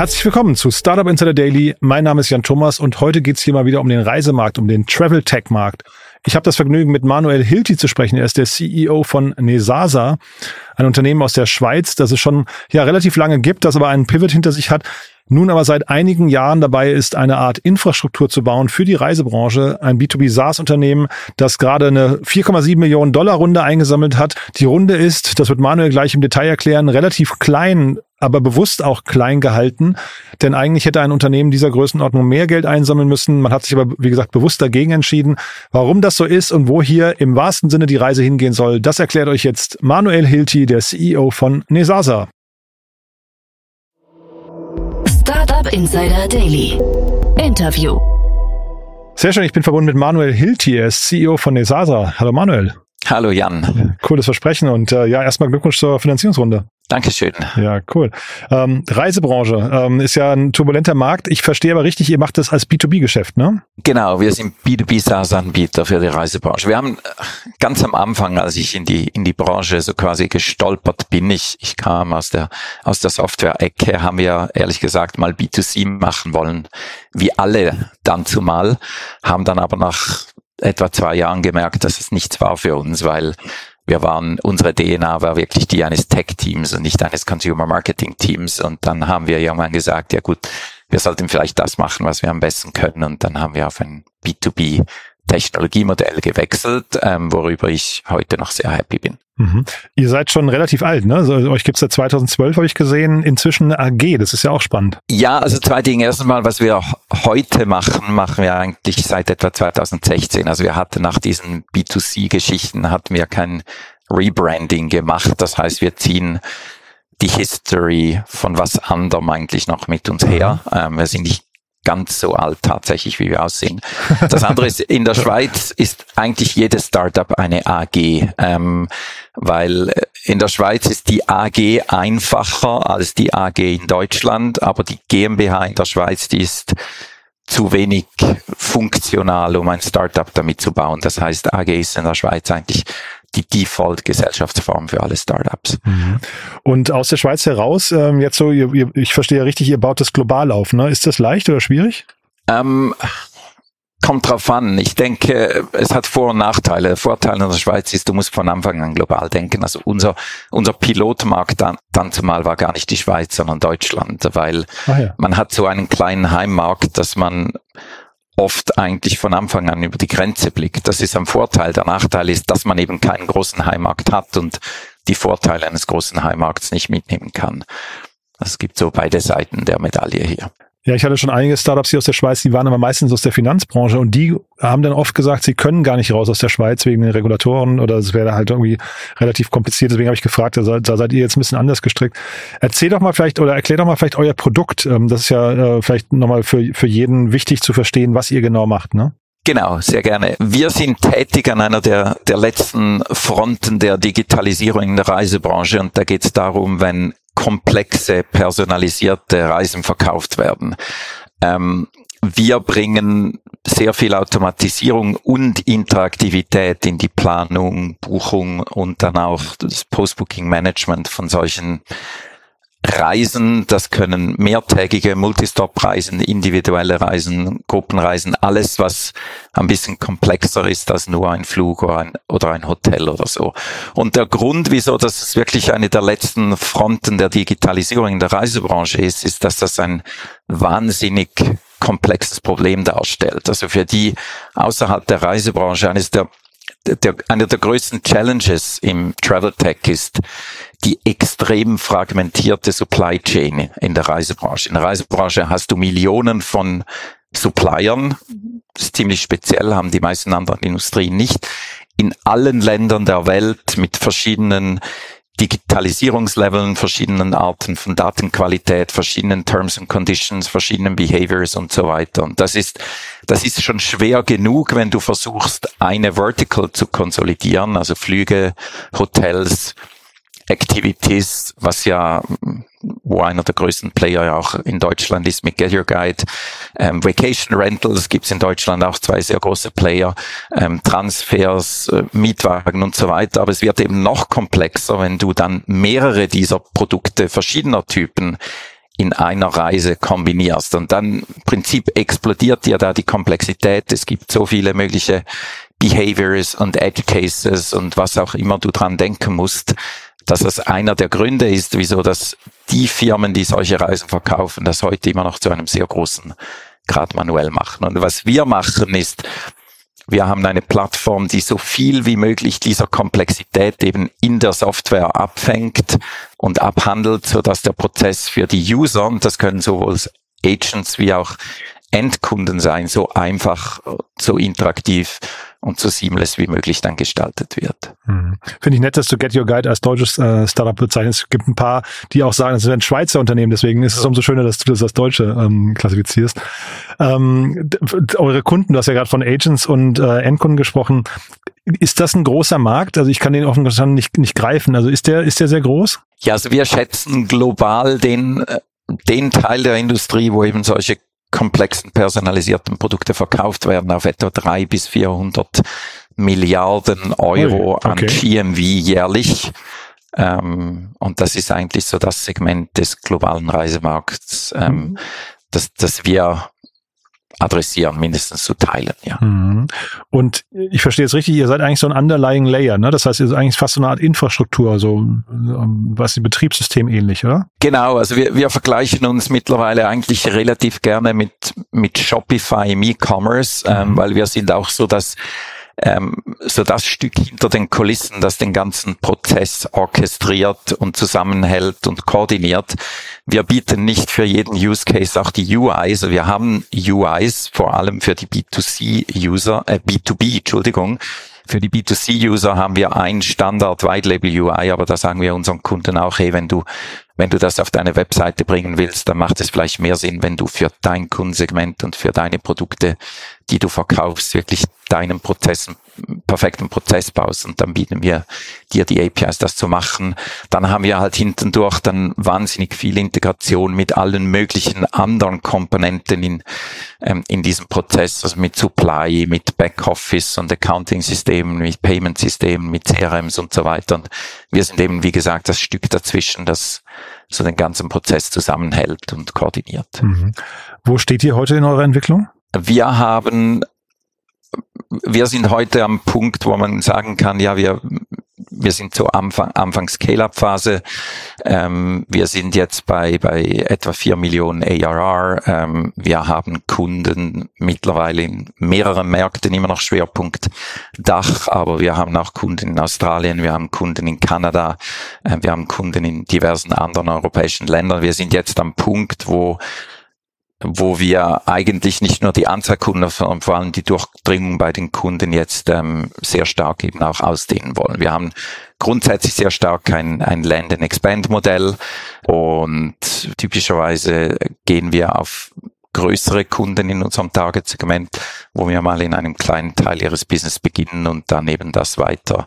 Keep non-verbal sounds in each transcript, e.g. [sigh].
Herzlich willkommen zu Startup Insider Daily. Mein Name ist Jan Thomas und heute geht es hier mal wieder um den Reisemarkt, um den Travel Tech Markt. Ich habe das Vergnügen, mit Manuel Hilti zu sprechen. Er ist der CEO von Nesasa, ein Unternehmen aus der Schweiz, das es schon ja relativ lange gibt, das aber einen Pivot hinter sich hat, nun aber seit einigen Jahren dabei ist, eine Art Infrastruktur zu bauen für die Reisebranche. Ein B2B SaaS-Unternehmen, das gerade eine 4,7 Millionen Dollar Runde eingesammelt hat. Die Runde ist, das wird Manuel gleich im Detail erklären, relativ klein aber bewusst auch klein gehalten. Denn eigentlich hätte ein Unternehmen dieser Größenordnung mehr Geld einsammeln müssen. Man hat sich aber, wie gesagt, bewusst dagegen entschieden. Warum das so ist und wo hier im wahrsten Sinne die Reise hingehen soll, das erklärt euch jetzt Manuel Hilti, der CEO von Nesasa. Startup Insider Daily. Interview. Sehr schön, ich bin verbunden mit Manuel Hilti, er ist CEO von Nesasa. Hallo Manuel. Hallo Jan. Cooles Versprechen und äh, ja, erstmal Glückwunsch zur Finanzierungsrunde. Dankeschön. Ja, cool. Ähm, Reisebranche ähm, ist ja ein turbulenter Markt. Ich verstehe aber richtig, ihr macht das als B2B-Geschäft, ne? Genau, wir sind B2B-SaaS-Anbieter für die Reisebranche. Wir haben äh, ganz am Anfang, als ich in die, in die Branche so quasi gestolpert bin, ich, ich kam aus der, aus der Software-Ecke, haben wir ehrlich gesagt mal B2C machen wollen, wie alle dann zumal, haben dann aber nach etwa zwei Jahren gemerkt, dass es nichts war für uns, weil wir waren, unsere DNA war wirklich die eines Tech-Teams und nicht eines Consumer-Marketing-Teams. Und dann haben wir irgendwann gesagt, ja gut, wir sollten vielleicht das machen, was wir am besten können. Und dann haben wir auf ein B2B Technologiemodell gewechselt, ähm, worüber ich heute noch sehr happy bin. Mhm. Ihr seid schon relativ alt, ne? Also, euch gibt's seit 2012, habe ich gesehen. Inzwischen eine AG, das ist ja auch spannend. Ja, also zwei Dinge. Erstens mal, was wir heute machen, machen wir eigentlich seit etwa 2016. Also wir hatten nach diesen B2C-Geschichten, hatten wir kein Rebranding gemacht. Das heißt, wir ziehen die History von was anderem eigentlich noch mit uns her. Mhm. Ähm, wir sind nicht ganz so alt tatsächlich, wie wir aussehen. Das andere ist, in der [laughs] Schweiz ist eigentlich jedes Startup eine AG, ähm, weil äh, in der Schweiz ist die AG einfacher als die AG in Deutschland, aber die GmbH in der Schweiz, die ist zu wenig funktional, um ein Startup damit zu bauen. Das heißt, AG ist in der Schweiz eigentlich die Default-Gesellschaftsform für alle Startups. Mhm. Und aus der Schweiz heraus, ähm, jetzt so, ihr, ihr, ich verstehe richtig, ihr baut das global auf, ne? Ist das leicht oder schwierig? Ähm, kommt drauf an. Ich denke, es hat Vor- und Nachteile. Der Vorteil in der Schweiz ist, du musst von Anfang an global denken. Also unser, unser Pilotmarkt dann, dann zumal war gar nicht die Schweiz, sondern Deutschland, weil ja. man hat so einen kleinen Heimmarkt, dass man oft eigentlich von Anfang an über die Grenze blickt. Das ist ein Vorteil. Der Nachteil ist, dass man eben keinen großen Heimmarkt hat und die Vorteile eines großen Heimmarkts nicht mitnehmen kann. Es gibt so beide Seiten der Medaille hier. Ja, ich hatte schon einige Startups hier aus der Schweiz, die waren aber meistens aus der Finanzbranche und die haben dann oft gesagt, sie können gar nicht raus aus der Schweiz wegen den Regulatoren oder es wäre halt irgendwie relativ kompliziert. Deswegen habe ich gefragt, da seid, da seid ihr jetzt ein bisschen anders gestrickt. Erzähl doch mal vielleicht oder erklär doch mal vielleicht euer Produkt. Ähm, das ist ja äh, vielleicht nochmal für, für jeden wichtig zu verstehen, was ihr genau macht, ne? Genau, sehr gerne. Wir sind tätig an einer der, der letzten Fronten der Digitalisierung in der Reisebranche und da geht es darum, wenn komplexe, personalisierte Reisen verkauft werden. Ähm, wir bringen sehr viel Automatisierung und Interaktivität in die Planung, Buchung und dann auch das Post-Booking-Management von solchen Reisen, das können mehrtägige Multistop-Reisen, individuelle Reisen, Gruppenreisen, alles, was ein bisschen komplexer ist als nur ein Flug oder ein, oder ein Hotel oder so. Und der Grund, wieso das wirklich eine der letzten Fronten der Digitalisierung in der Reisebranche ist, ist, dass das ein wahnsinnig komplexes Problem darstellt. Also für die außerhalb der Reisebranche eines der der, einer der größten Challenges im Travel Tech ist die extrem fragmentierte Supply Chain in der Reisebranche. In der Reisebranche hast du Millionen von Suppliern. Das ist ziemlich speziell, haben die meisten anderen Industrien nicht. In allen Ländern der Welt mit verschiedenen Digitalisierungsleveln, verschiedenen Arten von Datenqualität, verschiedenen Terms and Conditions, verschiedenen Behaviors und so weiter. Und das ist, das ist schon schwer genug, wenn du versuchst, eine Vertical zu konsolidieren, also Flüge, Hotels, Activities, was ja, wo einer der größten Player ja auch in Deutschland ist mit Get Your Guide. Ähm, Vacation Rentals gibt's in Deutschland auch zwei sehr große Player. Ähm, Transfers, äh, Mietwagen und so weiter. Aber es wird eben noch komplexer, wenn du dann mehrere dieser Produkte verschiedener Typen in einer Reise kombinierst. Und dann im Prinzip explodiert dir da die Komplexität. Es gibt so viele mögliche Behaviors und Edge Cases und was auch immer du dran denken musst, dass das einer der Gründe ist, wieso das die Firmen, die solche Reisen verkaufen, das heute immer noch zu einem sehr großen Grad manuell machen. Und was wir machen ist, wir haben eine Plattform, die so viel wie möglich dieser Komplexität eben in der Software abfängt und abhandelt, so dass der Prozess für die User, und das können sowohl Agents wie auch Endkunden sein, so einfach, so interaktiv und so seamless wie möglich dann gestaltet wird. Hm. Finde ich nett, dass du Get Your Guide als deutsches äh, Startup bezeichnest. Es gibt ein paar, die auch sagen, es ist ein Schweizer Unternehmen, deswegen ist es umso schöner, dass du das als Deutsche ähm, klassifizierst. Ähm, eure Kunden, du hast ja gerade von Agents und äh, Endkunden gesprochen. Ist das ein großer Markt? Also ich kann den offen gestanden nicht, nicht greifen. Also ist der, ist der sehr groß? Ja, also wir schätzen global den, äh, den Teil der Industrie, wo eben solche komplexen personalisierten Produkte verkauft werden auf etwa drei bis 400 Milliarden Euro okay. an GMV jährlich. Ähm, und das ist eigentlich so das Segment des globalen Reisemarkts, ähm, mhm. das, das wir adressieren, mindestens zu teilen, ja. Mhm. Und ich verstehe jetzt richtig, ihr seid eigentlich so ein underlying Layer, ne? Das heißt, ihr seid eigentlich fast so eine Art Infrastruktur, so ähm, was die Betriebssystem ähnlich, oder? Genau, also wir, wir vergleichen uns mittlerweile eigentlich relativ gerne mit, mit Shopify im E-Commerce, mhm. ähm, weil wir sind auch so, dass ähm, so das Stück hinter den Kulissen, das den ganzen Prozess orchestriert und zusammenhält und koordiniert. Wir bieten nicht für jeden Use Case auch die UIs. Also wir haben UIs vor allem für die B2C-User, äh, B2B, Entschuldigung. Für die B2C-User haben wir ein Standard White Label UI, aber da sagen wir unseren Kunden auch, hey, wenn du wenn du das auf deine Webseite bringen willst, dann macht es vielleicht mehr Sinn, wenn du für dein Kundensegment und für deine Produkte, die du verkaufst, wirklich deinen Prozess, perfekten Prozess baust und dann bieten wir dir die APIs, das zu machen. Dann haben wir halt hinten durch dann wahnsinnig viel Integration mit allen möglichen anderen Komponenten in, ähm, in diesem Prozess, also mit Supply, mit Backoffice und Accounting-Systemen, mit Payment-Systemen, mit CRMs und so weiter. Und wir sind eben, wie gesagt, das Stück dazwischen, das so den ganzen Prozess zusammenhält und koordiniert. Mhm. Wo steht ihr heute in eurer Entwicklung? Wir haben, wir sind heute am Punkt, wo man sagen kann, ja, wir wir sind so Anfang, Anfang Scale-Up-Phase. Ähm, wir sind jetzt bei, bei etwa vier Millionen ARR. Ähm, wir haben Kunden mittlerweile in mehreren Märkten, immer noch Schwerpunkt Dach, aber wir haben auch Kunden in Australien, wir haben Kunden in Kanada, äh, wir haben Kunden in diversen anderen europäischen Ländern. Wir sind jetzt am Punkt, wo wo wir eigentlich nicht nur die Anzahl Kunden, sondern vor allem die Durchdringung bei den Kunden jetzt ähm, sehr stark eben auch ausdehnen wollen. Wir haben grundsätzlich sehr stark ein, ein Land-and-Expand-Modell und typischerweise gehen wir auf größere Kunden in unserem Target-Segment, wo wir mal in einem kleinen Teil ihres Business beginnen und dann eben das weiter,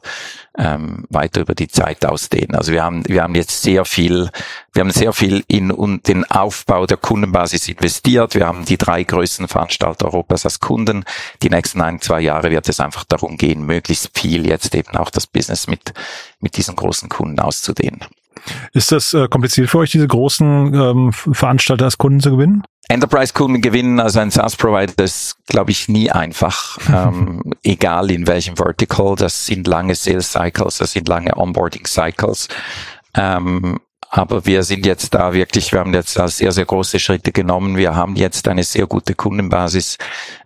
ähm, weiter über die Zeit ausdehnen. Also wir haben, wir haben jetzt sehr viel, wir haben sehr viel in und den Aufbau der Kundenbasis investiert. Wir haben die drei größten Veranstalter Europas als Kunden. Die nächsten ein, zwei Jahre wird es einfach darum gehen, möglichst viel jetzt eben auch das Business mit, mit diesen großen Kunden auszudehnen. Ist das äh, kompliziert für euch, diese großen ähm, Veranstalter als Kunden zu gewinnen? Enterprise-Kunden gewinnen als ein SaaS-Provider ist, glaube ich, nie einfach. [laughs] ähm, egal in welchem Vertical. Das sind lange Sales-Cycles, das sind lange Onboarding-Cycles. Ähm, aber wir sind jetzt da wirklich, wir haben jetzt da sehr, sehr große Schritte genommen. Wir haben jetzt eine sehr gute Kundenbasis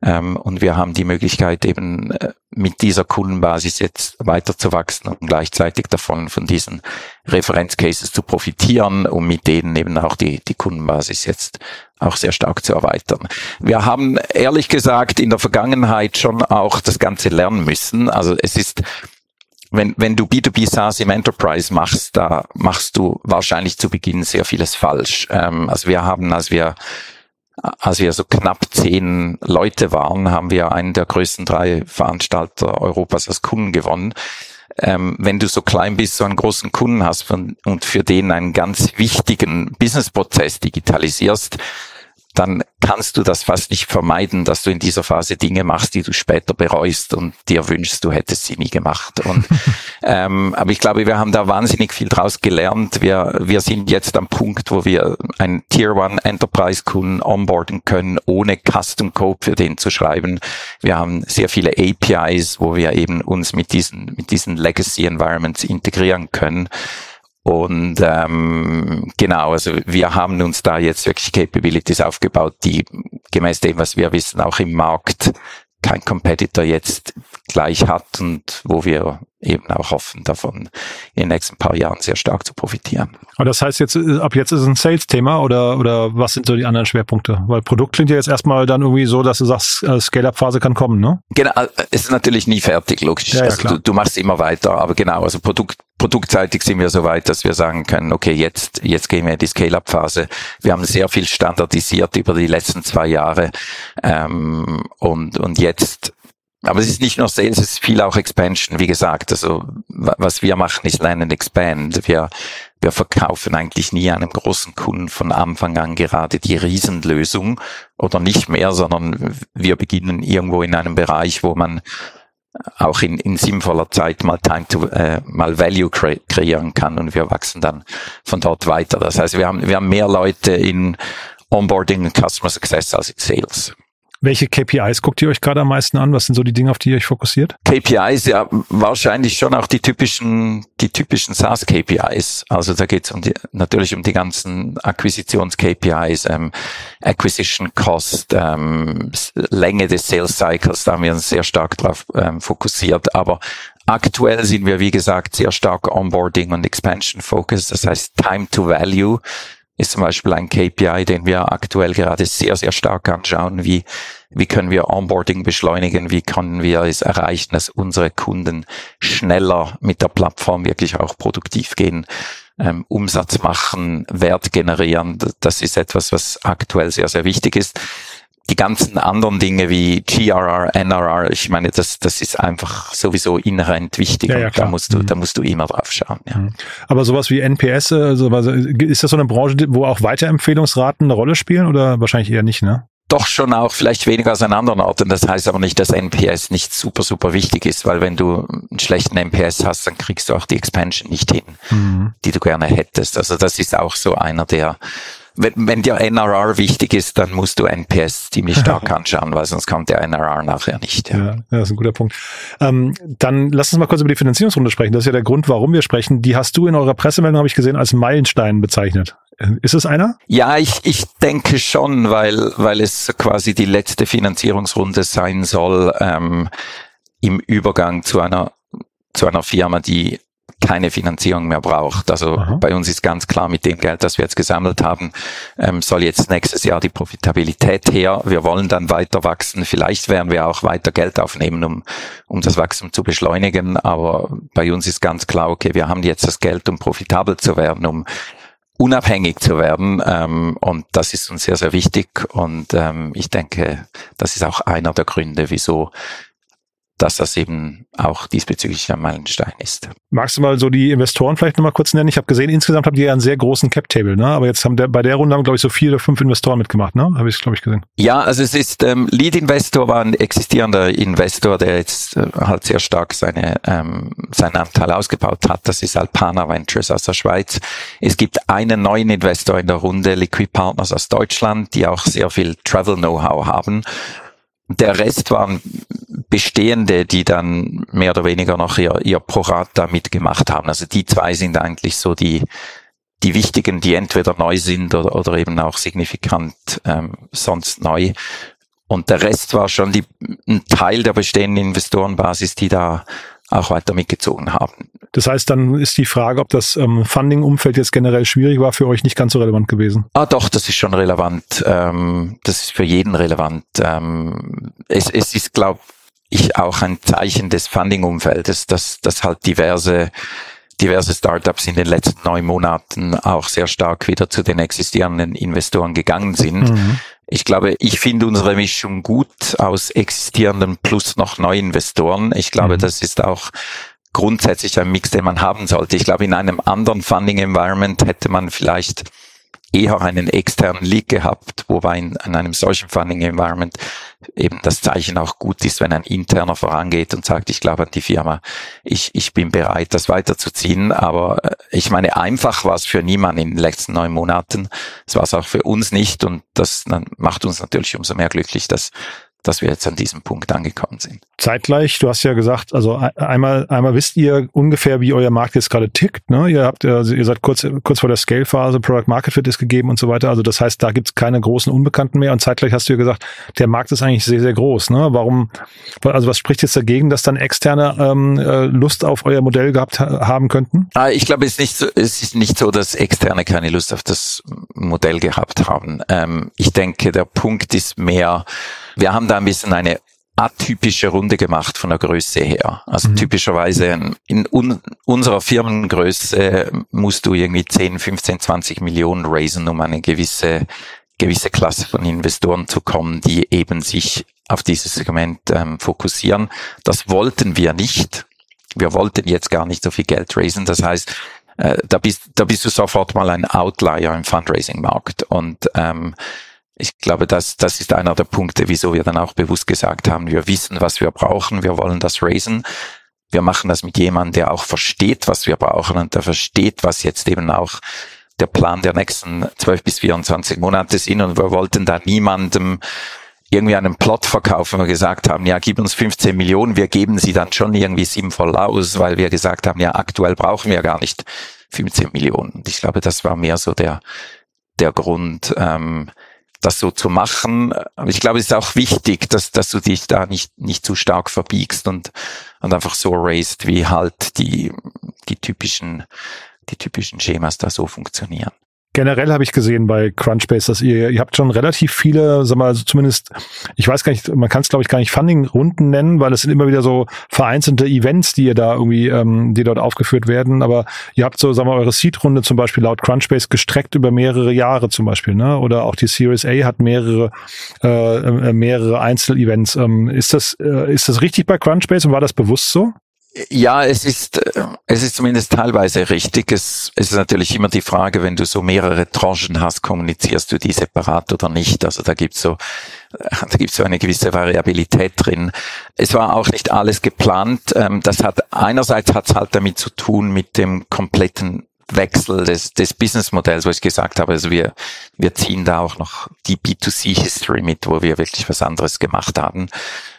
ähm, und wir haben die Möglichkeit eben äh, mit dieser Kundenbasis jetzt weiter zu wachsen und gleichzeitig davon von diesen Referenzcases zu profitieren, um mit denen eben auch die, die Kundenbasis jetzt auch sehr stark zu erweitern. Wir haben ehrlich gesagt in der Vergangenheit schon auch das Ganze lernen müssen. Also es ist wenn, wenn du B2B SaaS im Enterprise machst, da machst du wahrscheinlich zu Beginn sehr vieles falsch. Ähm, also wir haben, als wir als wir so knapp zehn Leute waren, haben wir einen der größten drei Veranstalter Europas als Kunden gewonnen. Ähm, wenn du so klein bist, so einen großen Kunden hast und für den einen ganz wichtigen Businessprozess digitalisierst, dann kannst du das fast nicht vermeiden, dass du in dieser Phase Dinge machst, die du später bereust und dir wünschst, du hättest sie nie gemacht. Und, [laughs] ähm, aber ich glaube, wir haben da wahnsinnig viel draus gelernt. Wir, wir sind jetzt am Punkt, wo wir einen Tier One Enterprise Kunden onboarden können, ohne Custom Code für den zu schreiben. Wir haben sehr viele APIs, wo wir eben uns mit diesen, mit diesen Legacy Environments integrieren können. Und ähm, genau, also wir haben uns da jetzt wirklich Capabilities aufgebaut, die gemäß dem, was wir wissen, auch im Markt kein Competitor jetzt gleich hat und wo wir eben auch hoffen, davon in den nächsten paar Jahren sehr stark zu profitieren. Aber das heißt jetzt, ab jetzt ist es ein Sales-Thema oder, oder was sind so die anderen Schwerpunkte? Weil Produkt klingt ja jetzt erstmal dann irgendwie so, dass du sagst, äh, Scale-Up-Phase kann kommen, ne? Genau, äh, es ist natürlich nie fertig, logisch. Ja, ja, also du, du, machst immer weiter, aber genau, also Produkt, produktseitig sind wir so weit, dass wir sagen können, okay, jetzt, jetzt gehen wir in die Scale-Up-Phase. Wir haben sehr viel standardisiert über die letzten zwei Jahre ähm, und, und jetzt aber es ist nicht nur Sales, es ist viel auch Expansion. Wie gesagt, also was wir machen ist Land and Expand. Wir, wir verkaufen eigentlich nie einem großen Kunden von Anfang an gerade die Riesenlösung oder nicht mehr, sondern wir beginnen irgendwo in einem Bereich, wo man auch in, in sinnvoller Zeit mal Time to äh, mal Value kre kreieren kann und wir wachsen dann von dort weiter. Das heißt, wir haben wir haben mehr Leute in Onboarding und Customer Success als in Sales. Welche KPIs guckt ihr euch gerade am meisten an? Was sind so die Dinge, auf die ihr euch fokussiert? KPIs, ja, wahrscheinlich schon auch die typischen, die typischen SaaS-KPIs. Also da geht es um die, natürlich um die ganzen Akquisitions-KPIs, ähm, Acquisition Cost, ähm, Länge des Sales Cycles, da haben wir uns sehr stark drauf ähm, fokussiert. Aber Aktuell sind wir, wie gesagt, sehr stark Onboarding und Expansion Focus. Das heißt, Time to Value ist zum Beispiel ein KPI, den wir aktuell gerade sehr, sehr stark anschauen. Wie, wie können wir Onboarding beschleunigen? Wie können wir es erreichen, dass unsere Kunden schneller mit der Plattform wirklich auch produktiv gehen? Ähm, Umsatz machen, Wert generieren, das ist etwas, was aktuell sehr, sehr wichtig ist die ganzen anderen Dinge wie GRR, NRR, ich meine, das, das ist einfach sowieso inhärent wichtig ja, ja, da musst du, mhm. da musst du immer drauf schauen. Ja. Mhm. Aber sowas wie NPS, also, ist das so eine Branche, wo auch Weiterempfehlungsraten eine Rolle spielen oder wahrscheinlich eher nicht, ne? Doch schon auch vielleicht weniger als an anderen Orten. Das heißt aber nicht, dass NPS nicht super, super wichtig ist, weil wenn du einen schlechten NPS hast, dann kriegst du auch die Expansion nicht hin, mhm. die du gerne hättest. Also das ist auch so einer der wenn, wenn dir NRR wichtig ist, dann musst du NPS ziemlich stark [laughs] anschauen, weil sonst kommt der NRR nachher nicht. Ja, ja, das ist ein guter Punkt. Ähm, dann lass uns mal kurz über die Finanzierungsrunde sprechen. Das ist ja der Grund, warum wir sprechen. Die hast du in eurer Pressemeldung, habe ich gesehen, als Meilenstein bezeichnet. Ist es einer? Ja, ich, ich denke schon, weil, weil es quasi die letzte Finanzierungsrunde sein soll ähm, im Übergang zu einer zu einer Firma, die keine Finanzierung mehr braucht. Also Aha. bei uns ist ganz klar, mit dem Geld, das wir jetzt gesammelt haben, ähm, soll jetzt nächstes Jahr die Profitabilität her. Wir wollen dann weiter wachsen. Vielleicht werden wir auch weiter Geld aufnehmen, um, um das Wachstum zu beschleunigen. Aber bei uns ist ganz klar, okay, wir haben jetzt das Geld, um profitabel zu werden, um unabhängig zu werden. Ähm, und das ist uns sehr, sehr wichtig. Und ähm, ich denke, das ist auch einer der Gründe, wieso dass das eben auch diesbezüglich ein Meilenstein ist. Magst du mal so die Investoren vielleicht nochmal kurz nennen? Ich habe gesehen, insgesamt habt ihr ja einen sehr großen Cap-Table, ne? aber jetzt haben der, bei der Runde haben, glaube ich, so vier oder fünf Investoren mitgemacht, ne? habe ich, glaube ich, gesehen. Ja, also es ist, ähm, Lead-Investor war ein existierender Investor, der jetzt äh, halt sehr stark seine, ähm, seinen Anteil ausgebaut hat. Das ist Alpana Ventures aus der Schweiz. Es gibt einen neuen Investor in der Runde, Liquid Partners aus Deutschland, die auch sehr viel Travel-Know-how haben. Der Rest waren Bestehende, die dann mehr oder weniger noch ihr, ihr Prorata mitgemacht haben. Also die zwei sind eigentlich so die, die wichtigen, die entweder neu sind oder, oder eben auch signifikant ähm, sonst neu. Und der Rest war schon die, ein Teil der bestehenden Investorenbasis, die da auch weiter mitgezogen haben. Das heißt, dann ist die Frage, ob das ähm, Funding-Umfeld jetzt generell schwierig war, für euch nicht ganz so relevant gewesen. Ah, doch, das ist schon relevant. Ähm, das ist für jeden relevant. Ähm, es, es ist, glaube ich, auch ein Zeichen des Funding-Umfeldes, dass, dass halt diverse diverse Startups in den letzten neun Monaten auch sehr stark wieder zu den existierenden Investoren gegangen sind. Mhm. Ich glaube, ich finde unsere Mischung gut aus existierenden plus noch neuen Investoren. Ich glaube, mhm. das ist auch grundsätzlich ein Mix, den man haben sollte. Ich glaube, in einem anderen Funding Environment hätte man vielleicht eher einen externen Leak gehabt, wobei in, in einem solchen Funding Environment eben das Zeichen auch gut ist, wenn ein interner vorangeht und sagt, ich glaube an die Firma, ich, ich bin bereit, das weiterzuziehen. Aber äh, ich meine, einfach war es für niemanden in den letzten neun Monaten. Es war es auch für uns nicht und das macht uns natürlich umso mehr glücklich, dass dass wir jetzt an diesem Punkt angekommen sind. Zeitgleich, du hast ja gesagt, also einmal, einmal wisst ihr ungefähr, wie euer Markt jetzt gerade tickt. Ne? Ihr habt, also ihr seid kurz, kurz vor der Scale-Phase, Product Market Fit ist gegeben und so weiter. Also das heißt, da gibt es keine großen Unbekannten mehr. Und zeitgleich hast du ja gesagt, der Markt ist eigentlich sehr, sehr groß. Ne? Warum, also was spricht jetzt dagegen, dass dann Externe ähm, äh, Lust auf euer Modell gehabt haben könnten? Ah, ich glaube, es ist nicht so, es ist nicht so, dass Externe keine Lust auf das Modell gehabt haben. Ähm, ich denke, der Punkt ist mehr, wir haben da ein bisschen eine atypische Runde gemacht von der Größe her. Also mhm. typischerweise in un unserer Firmengröße musst du irgendwie 10, 15, 20 Millionen raisen, um eine gewisse, gewisse Klasse von Investoren zu kommen, die eben sich auf dieses Segment ähm, fokussieren. Das wollten wir nicht. Wir wollten jetzt gar nicht so viel Geld raisen. Das heißt, äh, da bist, da bist du sofort mal ein Outlier im Fundraising-Markt. Und ähm, ich glaube, das, das ist einer der Punkte, wieso wir dann auch bewusst gesagt haben, wir wissen, was wir brauchen, wir wollen das raisen. Wir machen das mit jemandem, der auch versteht, was wir brauchen und der versteht, was jetzt eben auch der Plan der nächsten 12 bis 24 Monate sind. Und wir wollten da niemandem irgendwie einen Plot verkaufen, wir gesagt haben, ja, gib uns 15 Millionen, wir geben sie dann schon irgendwie sinnvoll aus, weil wir gesagt haben, ja, aktuell brauchen wir gar nicht 15 Millionen. Und ich glaube, das war mehr so der, der Grund, ähm, das so zu machen. Aber ich glaube, es ist auch wichtig, dass, dass du dich da nicht, nicht zu stark verbiegst und, und einfach so raised, wie halt die, die typischen, die typischen Schemas da so funktionieren. Generell habe ich gesehen bei Crunchbase, dass ihr, ihr habt schon relativ viele, sag mal, also zumindest, ich weiß gar nicht, man kann es glaube ich gar nicht Funding-Runden nennen, weil es sind immer wieder so vereinzelte Events, die ihr da irgendwie, ähm, die dort aufgeführt werden. Aber ihr habt so, sagen wir, eure Seed-Runde zum Beispiel laut Crunchbase gestreckt über mehrere Jahre zum Beispiel, ne? Oder auch die Series A hat mehrere, äh, äh mehrere Einzel-Events. Ähm, ist das, äh, ist das richtig bei Crunchbase und war das bewusst so? Ja, es ist, äh, es ist zumindest teilweise richtig. Es, es ist natürlich immer die Frage, wenn du so mehrere Tranchen hast, kommunizierst du die separat oder nicht. Also da gibt's so, äh, da gibt's so eine gewisse Variabilität drin. Es war auch nicht alles geplant. Ähm, das hat, einerseits hat's halt damit zu tun mit dem kompletten Wechsel des, des Businessmodells, wo ich gesagt habe, also wir, wir ziehen da auch noch die B2C-History mit, wo wir wirklich was anderes gemacht haben.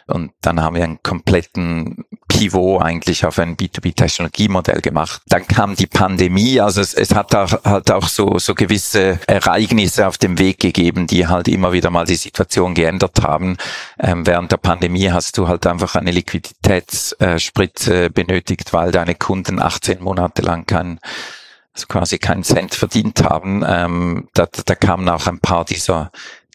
Und dann haben wir einen kompletten Pivot eigentlich auf ein B2B-Technologiemodell gemacht. Dann kam die Pandemie, also es, es hat auch, halt auch so, so gewisse Ereignisse auf dem Weg gegeben, die halt immer wieder mal die Situation geändert haben. Ähm, während der Pandemie hast du halt einfach eine Liquiditätsspritze benötigt, weil deine Kunden 18 Monate lang kein also quasi keinen Cent verdient haben. Ähm, da, da kamen auch ein paar dieser,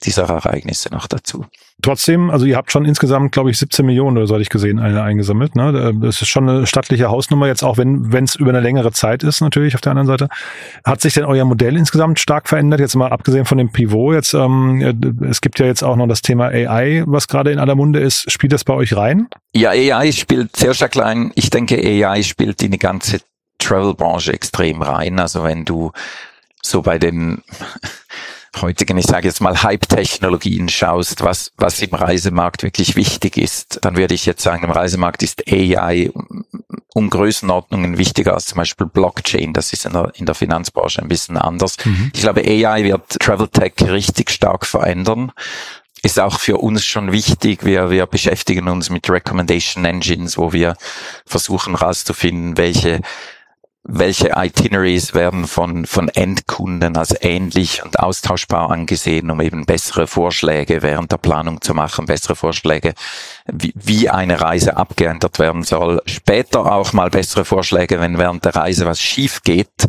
dieser Ereignisse noch dazu. Trotzdem, also ihr habt schon insgesamt, glaube ich, 17 Millionen oder so hatte ich gesehen, eine eingesammelt. Ne? Das ist schon eine stattliche Hausnummer, jetzt auch wenn wenn es über eine längere Zeit ist, natürlich auf der anderen Seite. Hat sich denn euer Modell insgesamt stark verändert? Jetzt mal abgesehen von dem Pivot, jetzt ähm, es gibt ja jetzt auch noch das Thema AI, was gerade in aller Munde ist. Spielt das bei euch rein? Ja, AI spielt sehr stark rein. Ich denke, AI spielt in die ganze Travel-Branche extrem rein. Also wenn du so bei den heutigen, ich sage jetzt mal Hype-Technologien schaust, was, was im Reisemarkt wirklich wichtig ist, dann würde ich jetzt sagen, im Reisemarkt ist AI um Größenordnungen wichtiger als zum Beispiel Blockchain. Das ist in der, in der Finanzbranche ein bisschen anders. Mhm. Ich glaube, AI wird Travel Tech richtig stark verändern ist auch für uns schon wichtig. Wir, wir beschäftigen uns mit Recommendation Engines, wo wir versuchen herauszufinden, welche welche Itineraries werden von, von Endkunden als ähnlich und austauschbar angesehen, um eben bessere Vorschläge während der Planung zu machen, bessere Vorschläge, wie, wie eine Reise abgeändert werden soll. Später auch mal bessere Vorschläge, wenn während der Reise was schief geht,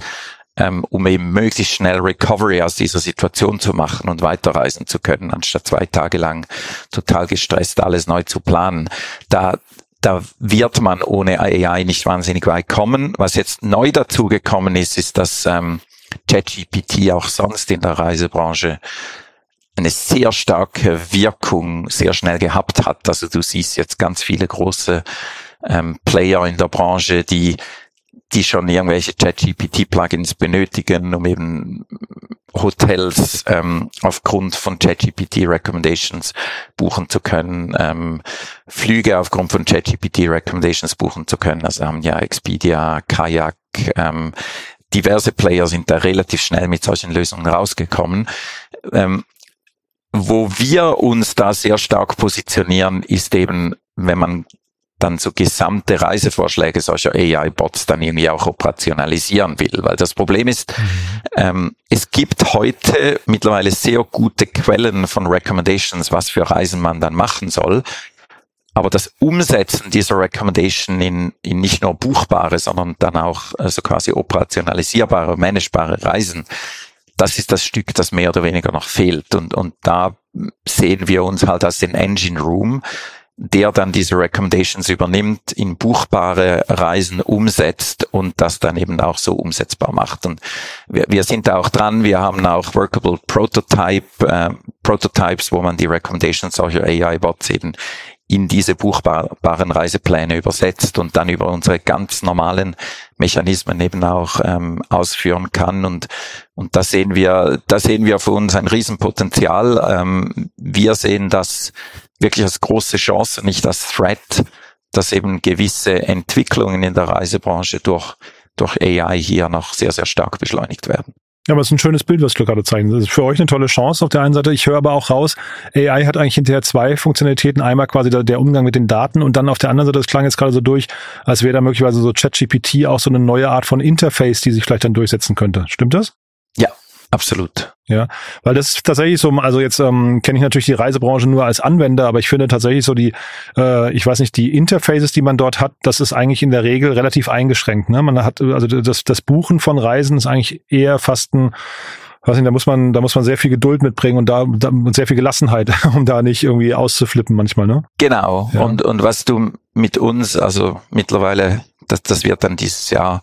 ähm, um eben möglichst schnell Recovery aus dieser Situation zu machen und weiterreisen zu können, anstatt zwei Tage lang total gestresst alles neu zu planen. Da, da wird man ohne AI nicht wahnsinnig weit kommen. Was jetzt neu dazu gekommen ist, ist, dass ähm, ChatGPT auch sonst in der Reisebranche eine sehr starke Wirkung sehr schnell gehabt hat. Also du siehst jetzt ganz viele große ähm, Player in der Branche, die die schon irgendwelche ChatGPT-Plugins benötigen, um eben Hotels ähm, aufgrund von ChatGPT Recommendations buchen zu können, ähm, Flüge aufgrund von ChatGPT Recommendations buchen zu können. Also haben ja Expedia, Kayak, ähm, diverse Player sind da relativ schnell mit solchen Lösungen rausgekommen. Ähm, wo wir uns da sehr stark positionieren, ist eben, wenn man dann so gesamte Reisevorschläge solcher AI-Bots dann irgendwie auch operationalisieren will. Weil das Problem ist, mhm. ähm, es gibt heute mittlerweile sehr gute Quellen von Recommendations, was für Reisen man dann machen soll. Aber das Umsetzen dieser Recommendation in, in nicht nur buchbare, sondern dann auch also quasi operationalisierbare, managebare Reisen, das ist das Stück, das mehr oder weniger noch fehlt. Und, und da sehen wir uns halt als den Engine Room, der dann diese Recommendations übernimmt, in buchbare Reisen umsetzt und das dann eben auch so umsetzbar macht. Und wir, wir sind da auch dran, wir haben auch Workable Prototype, äh, Prototypes, wo man die Recommendations solcher AI-Bots eben in diese buchbaren Reisepläne übersetzt und dann über unsere ganz normalen Mechanismen eben auch ähm, ausführen kann. Und, und da sehen wir, da sehen wir für uns ein Riesenpotenzial. Ähm, wir sehen das wirklich als große Chance, nicht als Threat, dass eben gewisse Entwicklungen in der Reisebranche durch, durch AI hier noch sehr, sehr stark beschleunigt werden. Ja, aber es ist ein schönes Bild, was du gerade zeigen. Das ist für euch eine tolle Chance auf der einen Seite. Ich höre aber auch raus, AI hat eigentlich hinterher zwei Funktionalitäten. Einmal quasi der, der Umgang mit den Daten und dann auf der anderen Seite, das klang jetzt gerade so durch, als wäre da möglicherweise so ChatGPT auch so eine neue Art von Interface, die sich vielleicht dann durchsetzen könnte. Stimmt das? Ja, Absolut. Ja, weil das ist tatsächlich so, also jetzt ähm, kenne ich natürlich die Reisebranche nur als Anwender, aber ich finde tatsächlich so die, äh, ich weiß nicht, die Interfaces, die man dort hat, das ist eigentlich in der Regel relativ eingeschränkt. Ne? Man hat, also das, das Buchen von Reisen ist eigentlich eher fast ein, weiß nicht, da muss man, da muss man sehr viel Geduld mitbringen und da, da und sehr viel Gelassenheit, [laughs] um da nicht irgendwie auszuflippen manchmal, ne? Genau. Ja. Und, und was du mit uns, also mittlerweile, das, das wird dann dieses Jahr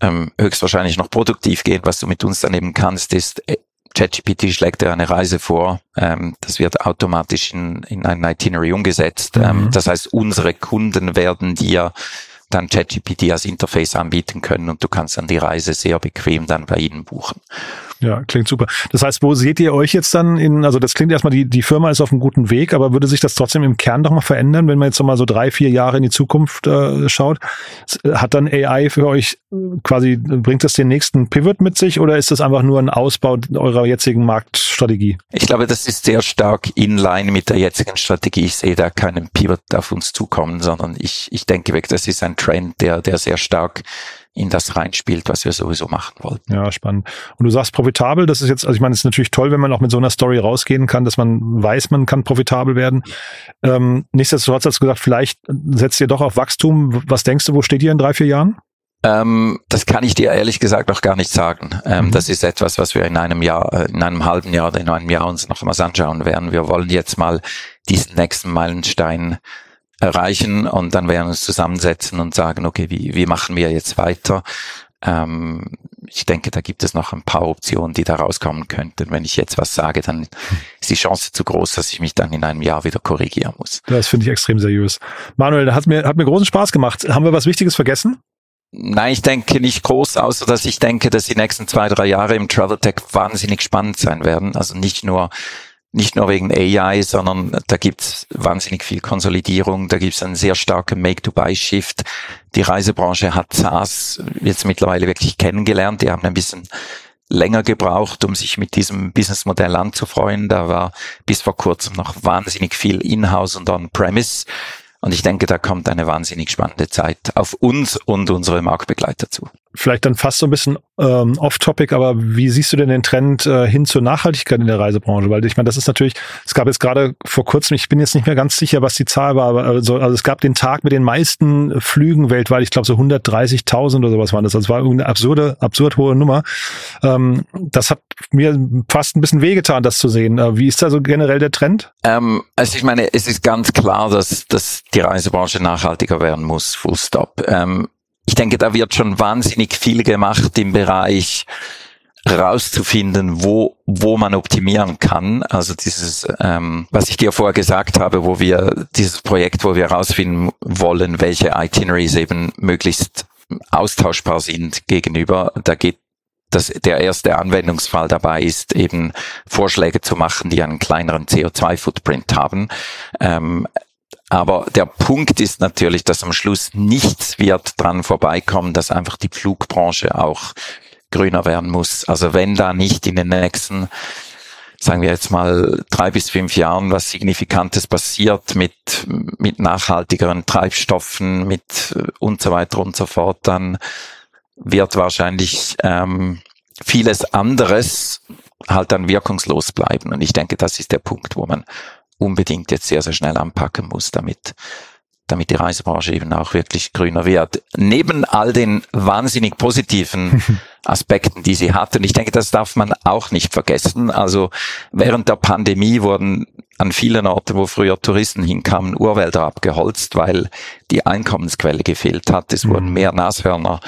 ähm, höchstwahrscheinlich noch produktiv gehen. Was du mit uns dann eben kannst, ist, äh, ChatGPT schlägt dir eine Reise vor, ähm, das wird automatisch in, in ein Itinerary umgesetzt. Ähm, mhm. das heißt, unsere Kunden werden dir dann ChatGPT als Interface anbieten können und du kannst dann die Reise sehr bequem dann bei ihnen buchen. Ja, klingt super. Das heißt, wo seht ihr euch jetzt dann in, also das klingt erstmal, die, die Firma ist auf einem guten Weg, aber würde sich das trotzdem im Kern doch mal verändern, wenn man jetzt noch mal so drei, vier Jahre in die Zukunft äh, schaut? Hat dann AI für euch quasi, bringt das den nächsten Pivot mit sich oder ist das einfach nur ein Ausbau eurer jetzigen Marktstrategie? Ich glaube, das ist sehr stark in line mit der jetzigen Strategie. Ich sehe da keinen Pivot auf uns zukommen, sondern ich, ich denke weg, das ist ein Trend, der, der sehr stark in das reinspielt, was wir sowieso machen wollten. Ja, spannend. Und du sagst profitabel, das ist jetzt, also ich meine, es ist natürlich toll, wenn man auch mit so einer Story rausgehen kann, dass man weiß, man kann profitabel werden. Ähm, nichtsdestotrotz hast du gesagt, vielleicht setzt ihr doch auf Wachstum. Was denkst du, wo steht ihr in drei, vier Jahren? Ähm, das kann ich dir ehrlich gesagt noch gar nicht sagen. Ähm, mhm. Das ist etwas, was wir in einem Jahr, äh, in einem halben Jahr oder in einem Jahr uns noch mal anschauen werden. Wir wollen jetzt mal diesen nächsten Meilenstein erreichen und dann werden wir uns zusammensetzen und sagen, okay, wie, wie machen wir jetzt weiter? Ähm, ich denke, da gibt es noch ein paar Optionen, die da rauskommen könnten. Wenn ich jetzt was sage, dann ist die Chance zu groß, dass ich mich dann in einem Jahr wieder korrigieren muss. Das finde ich extrem seriös. Manuel, hat mir, hat mir großen Spaß gemacht. Haben wir was Wichtiges vergessen? Nein, ich denke nicht groß, außer dass ich denke, dass die nächsten zwei, drei Jahre im Travel Tech wahnsinnig spannend sein werden. Also nicht nur nicht nur wegen AI, sondern da gibt's wahnsinnig viel Konsolidierung, da gibt's einen sehr starken Make-to-Buy-Shift. Die Reisebranche hat SaaS jetzt mittlerweile wirklich kennengelernt. Die haben ein bisschen länger gebraucht, um sich mit diesem Businessmodell anzufreuen. Da war bis vor kurzem noch wahnsinnig viel In-house und On-Premise. Und ich denke, da kommt eine wahnsinnig spannende Zeit auf uns und unsere Marktbegleiter zu vielleicht dann fast so ein bisschen ähm, off-topic, aber wie siehst du denn den Trend äh, hin zur Nachhaltigkeit in der Reisebranche? Weil ich meine, das ist natürlich, es gab jetzt gerade vor kurzem, ich bin jetzt nicht mehr ganz sicher, was die Zahl war, aber also, also es gab den Tag mit den meisten Flügen weltweit, ich glaube so 130.000 oder sowas waren das. Also es war eine absurde, absurd hohe Nummer. Ähm, das hat mir fast ein bisschen wehgetan, das zu sehen. Äh, wie ist da so generell der Trend? Ähm, also ich meine, es ist ganz klar, dass, dass die Reisebranche nachhaltiger werden muss, full stop. Ähm, ich denke, da wird schon wahnsinnig viel gemacht im Bereich rauszufinden, wo, wo man optimieren kann. Also dieses, ähm, was ich dir vorher gesagt habe, wo wir dieses Projekt, wo wir herausfinden wollen, welche Itineraries eben möglichst austauschbar sind gegenüber. Da geht dass der erste Anwendungsfall dabei ist, eben Vorschläge zu machen, die einen kleineren CO2-Footprint haben. Ähm, aber der Punkt ist natürlich, dass am Schluss nichts wird dran vorbeikommen, dass einfach die Flugbranche auch grüner werden muss. Also wenn da nicht in den nächsten sagen wir jetzt mal drei bis fünf Jahren was Signifikantes passiert mit, mit nachhaltigeren Treibstoffen, mit und so weiter und so fort, dann wird wahrscheinlich ähm, vieles anderes halt dann wirkungslos bleiben. Und ich denke, das ist der Punkt, wo man unbedingt jetzt sehr, sehr schnell anpacken muss, damit damit die Reisebranche eben auch wirklich grüner wird. Neben all den wahnsinnig positiven [laughs] Aspekten, die sie hat, und ich denke, das darf man auch nicht vergessen. Also während der Pandemie wurden an vielen Orten, wo früher Touristen hinkamen, Urwälder abgeholzt, weil die Einkommensquelle gefehlt hat. Es wurden mhm. mehr Nashörner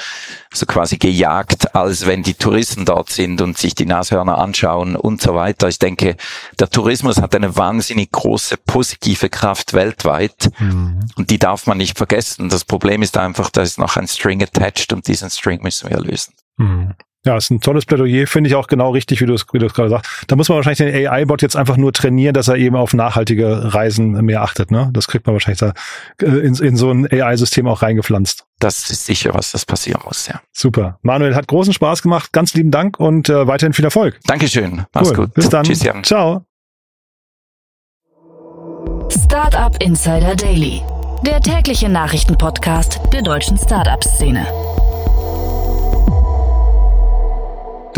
so quasi gejagt, als wenn die Touristen dort sind und sich die Nashörner anschauen und so weiter. Ich denke, der Tourismus hat eine wahnsinnig große positive Kraft weltweit mhm. und die darf man nicht vergessen. Das Problem ist einfach, da ist noch ein String attached und diesen String müssen wir lösen. Mhm. Ja, ist ein tolles Plädoyer, finde ich auch genau richtig, wie du es gerade sagst. Da muss man wahrscheinlich den AI-Bot jetzt einfach nur trainieren, dass er eben auf nachhaltige Reisen mehr achtet. Ne? Das kriegt man wahrscheinlich da äh, in, in so ein AI-System auch reingepflanzt. Das ist sicher, was das passieren muss, ja. Super. Manuel, hat großen Spaß gemacht. Ganz lieben Dank und äh, weiterhin viel Erfolg. Dankeschön. Mach's cool. gut. Bis dann. Tschüss, Jan. Ciao. Startup Insider Daily, der tägliche Nachrichtenpodcast der deutschen Startup-Szene.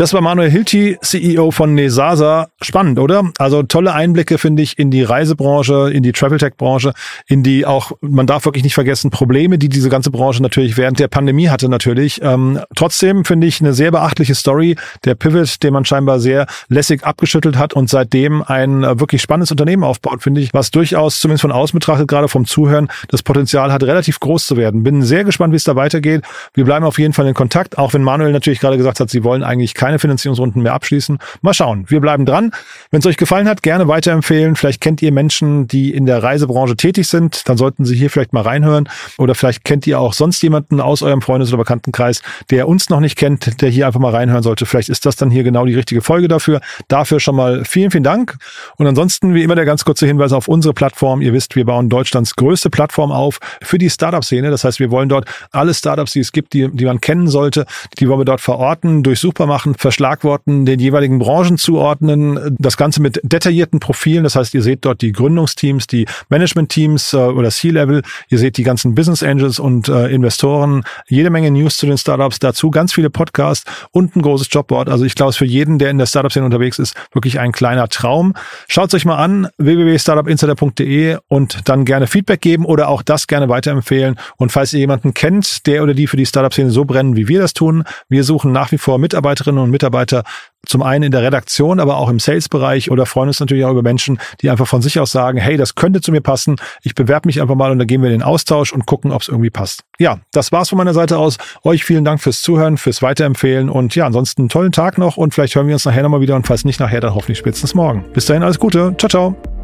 Das war Manuel Hilti, CEO von Nesasa. Spannend, oder? Also tolle Einblicke, finde ich, in die Reisebranche, in die Travel-Tech-Branche, in die auch, man darf wirklich nicht vergessen, Probleme, die diese ganze Branche natürlich während der Pandemie hatte natürlich. Ähm, trotzdem finde ich eine sehr beachtliche Story. Der Pivot, den man scheinbar sehr lässig abgeschüttelt hat und seitdem ein äh, wirklich spannendes Unternehmen aufbaut, finde ich, was durchaus, zumindest von außen betrachtet, gerade vom Zuhören, das Potenzial hat, relativ groß zu werden. Bin sehr gespannt, wie es da weitergeht. Wir bleiben auf jeden Fall in Kontakt, auch wenn Manuel natürlich gerade gesagt hat, sie wollen eigentlich keine keine Finanzierungsrunden mehr abschließen. Mal schauen. Wir bleiben dran. Wenn es euch gefallen hat, gerne weiterempfehlen. Vielleicht kennt ihr Menschen, die in der Reisebranche tätig sind. Dann sollten Sie hier vielleicht mal reinhören. Oder vielleicht kennt ihr auch sonst jemanden aus eurem Freundes- oder Bekanntenkreis, der uns noch nicht kennt, der hier einfach mal reinhören sollte. Vielleicht ist das dann hier genau die richtige Folge dafür. Dafür schon mal vielen, vielen Dank. Und ansonsten, wie immer, der ganz kurze Hinweis auf unsere Plattform. Ihr wisst, wir bauen Deutschlands größte Plattform auf für die Startup-Szene. Das heißt, wir wollen dort alle Startups, die es gibt, die, die man kennen sollte, die wollen wir dort verorten, durchsuchbar machen, Verschlagworten den jeweiligen Branchen zuordnen. Das Ganze mit detaillierten Profilen. Das heißt, ihr seht dort die Gründungsteams, die Managementteams äh, oder C-Level. Ihr seht die ganzen Business Angels und äh, Investoren. Jede Menge News zu den Startups. Dazu ganz viele Podcasts und ein großes Jobboard. Also ich glaube, es für jeden, der in der Startup-Szene unterwegs ist, wirklich ein kleiner Traum. Schaut euch mal an, www.startupinsider.de und dann gerne Feedback geben oder auch das gerne weiterempfehlen. Und falls ihr jemanden kennt, der oder die für die Startup-Szene so brennen, wie wir das tun, wir suchen nach wie vor Mitarbeiterinnen und und Mitarbeiter zum einen in der Redaktion, aber auch im Sales-Bereich oder freuen uns natürlich auch über Menschen, die einfach von sich aus sagen, hey, das könnte zu mir passen, ich bewerbe mich einfach mal und dann gehen wir in den Austausch und gucken, ob es irgendwie passt. Ja, das war's von meiner Seite aus. Euch vielen Dank fürs Zuhören, fürs Weiterempfehlen und ja, ansonsten einen tollen Tag noch und vielleicht hören wir uns nachher nochmal wieder und falls nicht nachher, dann hoffentlich spätestens morgen. Bis dahin alles Gute. Ciao, ciao.